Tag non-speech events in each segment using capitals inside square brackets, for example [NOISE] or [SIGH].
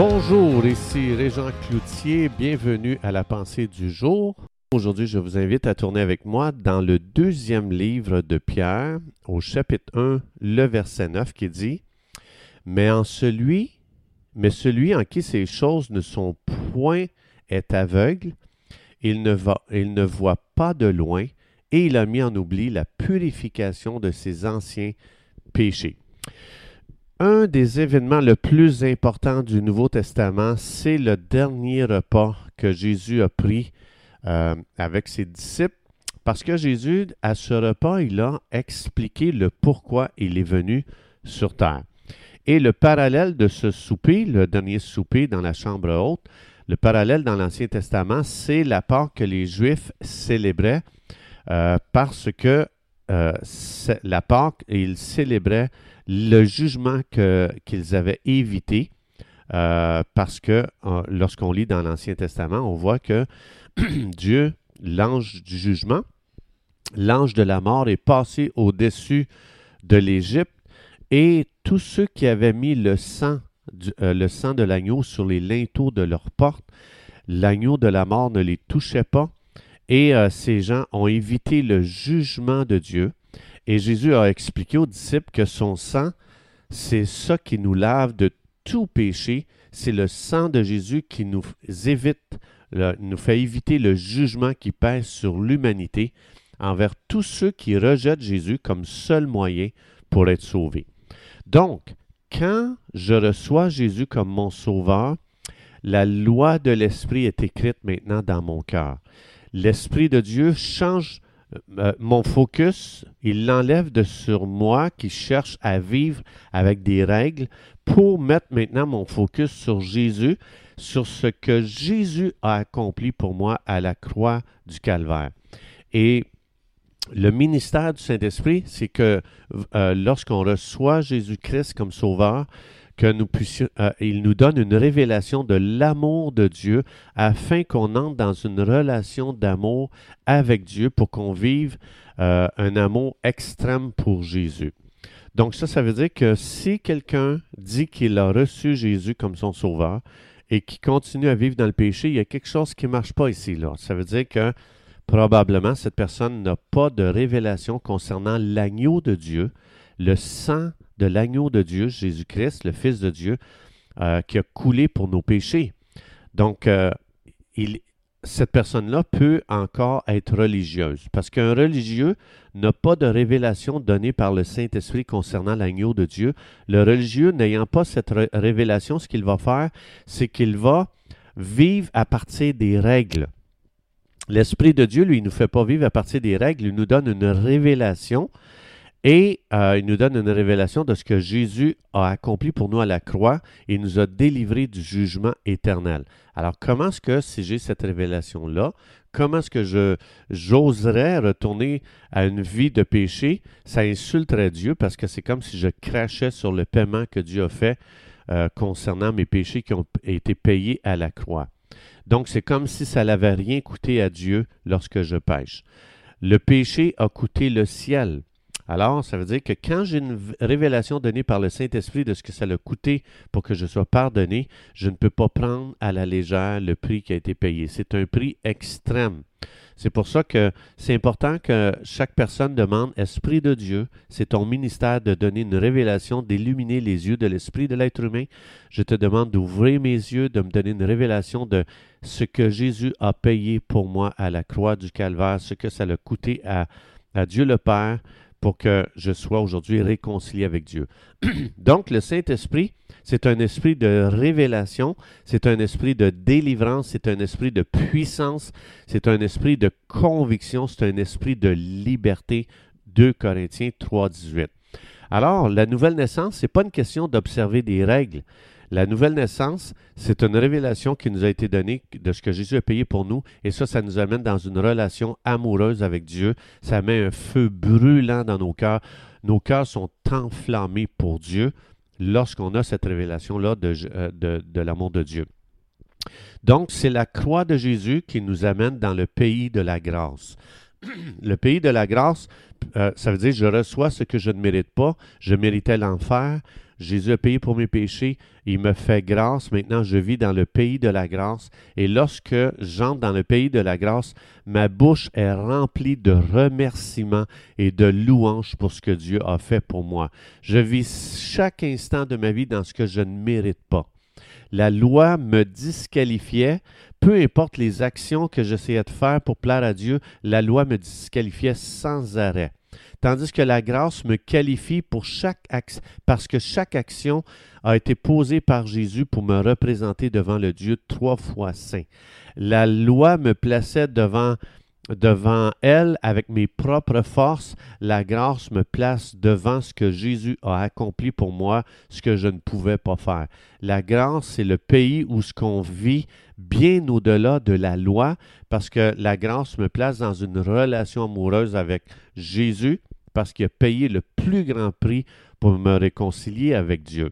Bonjour, ici Régent Cloutier, bienvenue à la pensée du jour. Aujourd'hui, je vous invite à tourner avec moi dans le deuxième livre de Pierre, au chapitre 1, le verset 9, qui dit Mais en celui, mais celui en qui ces choses ne sont point est aveugle, il ne, va, il ne voit pas de loin, et il a mis en oubli la purification de ses anciens péchés. Un des événements le plus importants du Nouveau Testament, c'est le dernier repas que Jésus a pris euh, avec ses disciples, parce que Jésus, à ce repas, il a expliqué le pourquoi il est venu sur terre. Et le parallèle de ce souper, le dernier souper dans la chambre haute, le parallèle dans l'Ancien Testament, c'est la part que les Juifs célébraient euh, parce que euh, la Pâque, ils célébraient le jugement qu'ils avaient évité, euh, parce que lorsqu'on lit dans l'Ancien Testament, on voit que [CLEARS THROAT] Dieu, l'ange du jugement, l'ange de la mort est passé au-dessus de l'Égypte et tous ceux qui avaient mis le sang, le sang de l'agneau sur les linteaux de leurs portes, l'agneau de la mort ne les touchait pas et euh, ces gens ont évité le jugement de Dieu. Et Jésus a expliqué aux disciples que son sang, c'est ça qui nous lave de tout péché. C'est le sang de Jésus qui nous évite, nous fait éviter le jugement qui pèse sur l'humanité envers tous ceux qui rejettent Jésus comme seul moyen pour être sauvés. Donc, quand je reçois Jésus comme mon sauveur, la loi de l'Esprit est écrite maintenant dans mon cœur l'Esprit de Dieu change euh, euh, mon focus, il l'enlève de sur moi qui cherche à vivre avec des règles pour mettre maintenant mon focus sur Jésus, sur ce que Jésus a accompli pour moi à la croix du Calvaire. Et le ministère du Saint-Esprit, c'est que euh, lorsqu'on reçoit Jésus-Christ comme sauveur, que nous euh, il nous donne une révélation de l'amour de Dieu afin qu'on entre dans une relation d'amour avec Dieu pour qu'on vive euh, un amour extrême pour Jésus. Donc ça, ça veut dire que si quelqu'un dit qu'il a reçu Jésus comme son sauveur et qui continue à vivre dans le péché, il y a quelque chose qui ne marche pas ici. Ça veut dire que probablement cette personne n'a pas de révélation concernant l'agneau de Dieu, le sang de l'agneau de Dieu, Jésus-Christ, le Fils de Dieu, euh, qui a coulé pour nos péchés. Donc, euh, cette personne-là peut encore être religieuse, parce qu'un religieux n'a pas de révélation donnée par le Saint-Esprit concernant l'agneau de Dieu. Le religieux n'ayant pas cette révélation, ce qu'il va faire, c'est qu'il va vivre à partir des règles. L'Esprit de Dieu, lui, ne nous fait pas vivre à partir des règles, il nous donne une révélation et euh, il nous donne une révélation de ce que Jésus a accompli pour nous à la croix et nous a délivrés du jugement éternel. Alors, comment est-ce que si j'ai cette révélation-là, comment est-ce que j'oserais retourner à une vie de péché? Ça insulterait Dieu parce que c'est comme si je crachais sur le paiement que Dieu a fait euh, concernant mes péchés qui ont été payés à la croix. Donc, c'est comme si ça n'avait rien coûté à Dieu lorsque je pêche. Le péché a coûté le ciel. Alors, ça veut dire que quand j'ai une révélation donnée par le Saint-Esprit de ce que ça a coûté pour que je sois pardonné, je ne peux pas prendre à la légère le prix qui a été payé. C'est un prix extrême. C'est pour ça que c'est important que chaque personne demande Esprit de Dieu, c'est ton ministère de donner une révélation, d'illuminer les yeux de l'esprit de l'être humain. Je te demande d'ouvrir mes yeux, de me donner une révélation de ce que Jésus a payé pour moi à la croix du Calvaire, ce que ça a coûté à, à Dieu le Père pour que je sois aujourd'hui réconcilié avec Dieu. [CLEARS THROAT] Donc, le Saint-Esprit, c'est un esprit de révélation, c'est un esprit de délivrance, c'est un esprit de puissance, c'est un esprit de conviction, c'est un esprit de liberté. 2 Corinthiens 3, 18. Alors, la nouvelle naissance, ce n'est pas une question d'observer des règles. La nouvelle naissance, c'est une révélation qui nous a été donnée de ce que Jésus a payé pour nous. Et ça, ça nous amène dans une relation amoureuse avec Dieu. Ça met un feu brûlant dans nos cœurs. Nos cœurs sont enflammés pour Dieu lorsqu'on a cette révélation-là de, euh, de, de l'amour de Dieu. Donc, c'est la croix de Jésus qui nous amène dans le pays de la grâce. Le pays de la grâce, euh, ça veut dire je reçois ce que je ne mérite pas. Je méritais l'enfer. Jésus a payé pour mes péchés. Il me fait grâce. Maintenant, je vis dans le pays de la grâce. Et lorsque j'entre dans le pays de la grâce, ma bouche est remplie de remerciements et de louanges pour ce que Dieu a fait pour moi. Je vis chaque instant de ma vie dans ce que je ne mérite pas. La loi me disqualifiait peu importe les actions que j'essayais de faire pour plaire à Dieu, la loi me disqualifiait sans arrêt. Tandis que la grâce me qualifie pour chaque action, parce que chaque action a été posée par Jésus pour me représenter devant le Dieu trois fois saint. La loi me plaçait devant devant elle avec mes propres forces, la grâce me place devant ce que Jésus a accompli pour moi, ce que je ne pouvais pas faire. La grâce, c'est le pays où ce qu'on vit bien au-delà de la loi, parce que la grâce me place dans une relation amoureuse avec Jésus, parce qu'il a payé le plus grand prix pour me réconcilier avec Dieu.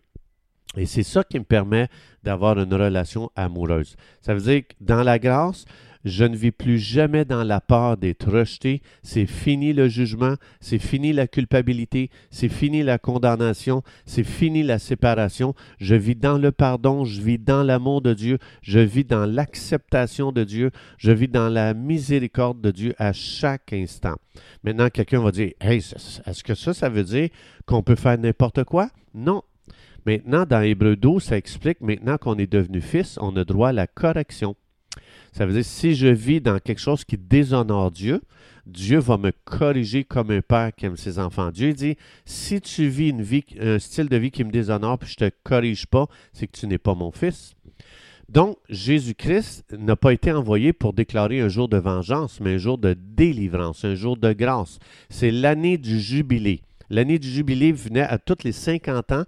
Et c'est ça qui me permet d'avoir une relation amoureuse. Ça veut dire que dans la grâce, je ne vis plus jamais dans la peur d'être rejeté. C'est fini le jugement, c'est fini la culpabilité, c'est fini la condamnation, c'est fini la séparation. Je vis dans le pardon, je vis dans l'amour de Dieu, je vis dans l'acceptation de Dieu, je vis dans la miséricorde de Dieu à chaque instant. Maintenant, quelqu'un va dire, hey, est-ce que ça, ça veut dire qu'on peut faire n'importe quoi? Non. Maintenant, dans Hébreu 12, ça explique maintenant qu'on est devenu fils, on a droit à la correction. Ça veut dire, si je vis dans quelque chose qui déshonore Dieu, Dieu va me corriger comme un père qui aime ses enfants. Dieu dit, si tu vis une vie, un style de vie qui me déshonore, puis je ne te corrige pas, c'est que tu n'es pas mon fils. Donc, Jésus-Christ n'a pas été envoyé pour déclarer un jour de vengeance, mais un jour de délivrance, un jour de grâce. C'est l'année du jubilé. L'année du jubilé venait à tous les 50 ans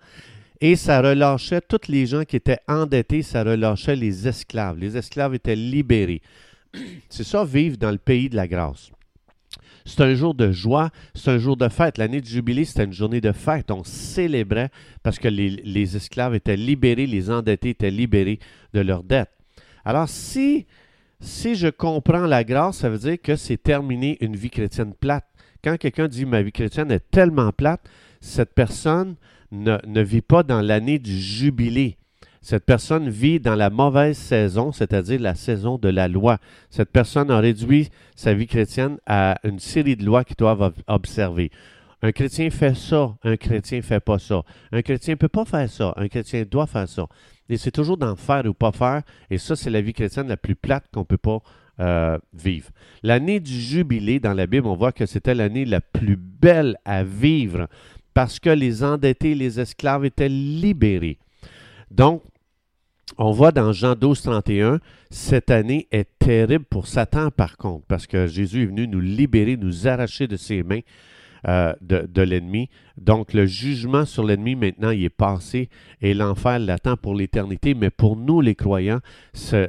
et ça relâchait tous les gens qui étaient endettés, ça relâchait les esclaves. Les esclaves étaient libérés. [CLEARS THROAT] C'est ça, vivre dans le pays de la grâce. C'est un jour de joie, c'est un jour de fête. L'année du jubilé, c'était une journée de fête. On célébrait parce que les, esclaves étaient libérés, les endettés étaient libérés de leurs dettes. Alors, si, si je comprends la grâce, ça veut dire que c'est terminé une vie chrétienne plate. Quand quelqu'un dit ma vie chrétienne est tellement plate, cette personne ne, vit pas dans l'année du jubilé. Cette personne vit dans la mauvaise saison, c'est-à-dire la saison de la loi. Cette personne a réduit sa vie chrétienne à une série de lois qu'il doit observer. Un chrétien fait ça, un chrétien ne fait pas ça. Un chrétien ne peut pas faire ça, un chrétien doit faire ça. Et c'est toujours d'en faire ou pas faire, et ça, c'est la vie chrétienne la plus plate qu'on ne peut pas euh, vivre. L'année du jubilé, dans la Bible, on voit que c'était l'année la plus belle à vivre parce que les endettés, les esclaves étaient libérés. Donc, on voit dans Jean 12, 31, cette année est terrible pour Satan par contre, parce que Jésus est venu nous libérer, nous arracher de ses mains euh, de, l'ennemi. Donc le jugement sur l'ennemi maintenant, il est passé et l'enfer l'attend pour l'éternité. Mais pour nous les croyants,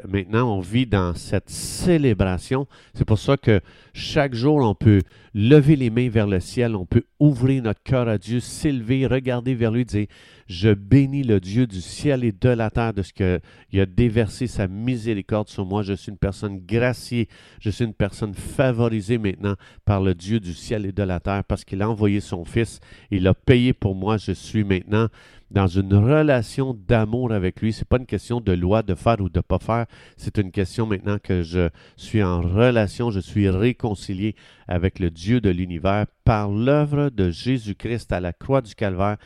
maintenant on vit dans cette célébration. C'est pour ça que chaque jour on peut lever les mains vers le ciel, on peut ouvrir notre cœur à Dieu, s'élever, regarder vers lui, dire je bénis le Dieu du ciel et de la terre de ce qu'il a déversé sa miséricorde sur moi. Je suis une personne graciée. Je suis une personne favorisée maintenant par le Dieu du ciel et de la terre parce qu'il a envoyé son Fils. Il a payé pour moi. Je suis maintenant dans une relation d'amour avec lui. Ce n'est pas une question de loi, de faire ou de ne pas faire. C'est une question maintenant que je suis en relation, je suis réconcilié avec le Dieu de l'univers par l'œuvre de Jésus-Christ à la croix du Calvaire.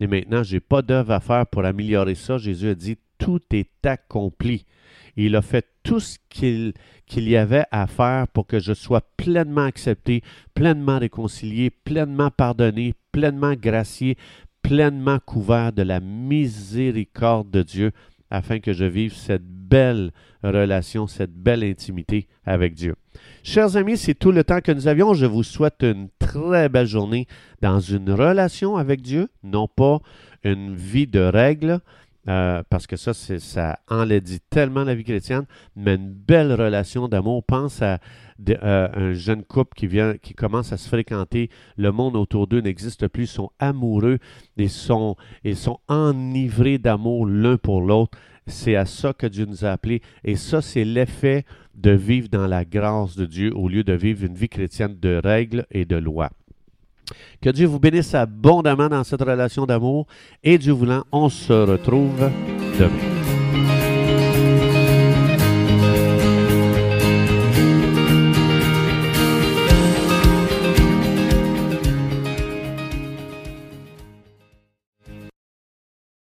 Et maintenant, je n'ai pas d'œuvre à faire pour améliorer ça. Jésus a dit, tout est accompli. Il a fait tout ce qu'il y avait à faire pour que je sois pleinement accepté, pleinement réconcilié, pleinement pardonné, pleinement gracié, pleinement couvert de la miséricorde de Dieu, afin que je vive cette belle relation, cette belle intimité avec Dieu. Chers amis, c'est tout le temps que nous avions. Je vous souhaite une très belle journée dans une relation avec Dieu, non pas une vie de règles, euh, parce que ça, ça enlaidit tellement la vie chrétienne, mais une belle relation d'amour. Pense à euh, un jeune couple qui vient, qui commence à se fréquenter. Le monde autour d'eux n'existe plus. Ils sont amoureux et ils sont enivrés d'amour l'un pour l'autre. C'est à ça que Dieu nous a appelés. Et ça, c'est l'effet de vivre dans la grâce de Dieu au lieu de vivre une vie chrétienne de règles et de lois. Que Dieu vous bénisse abondamment dans cette relation d'amour et Dieu voulant, on se retrouve demain.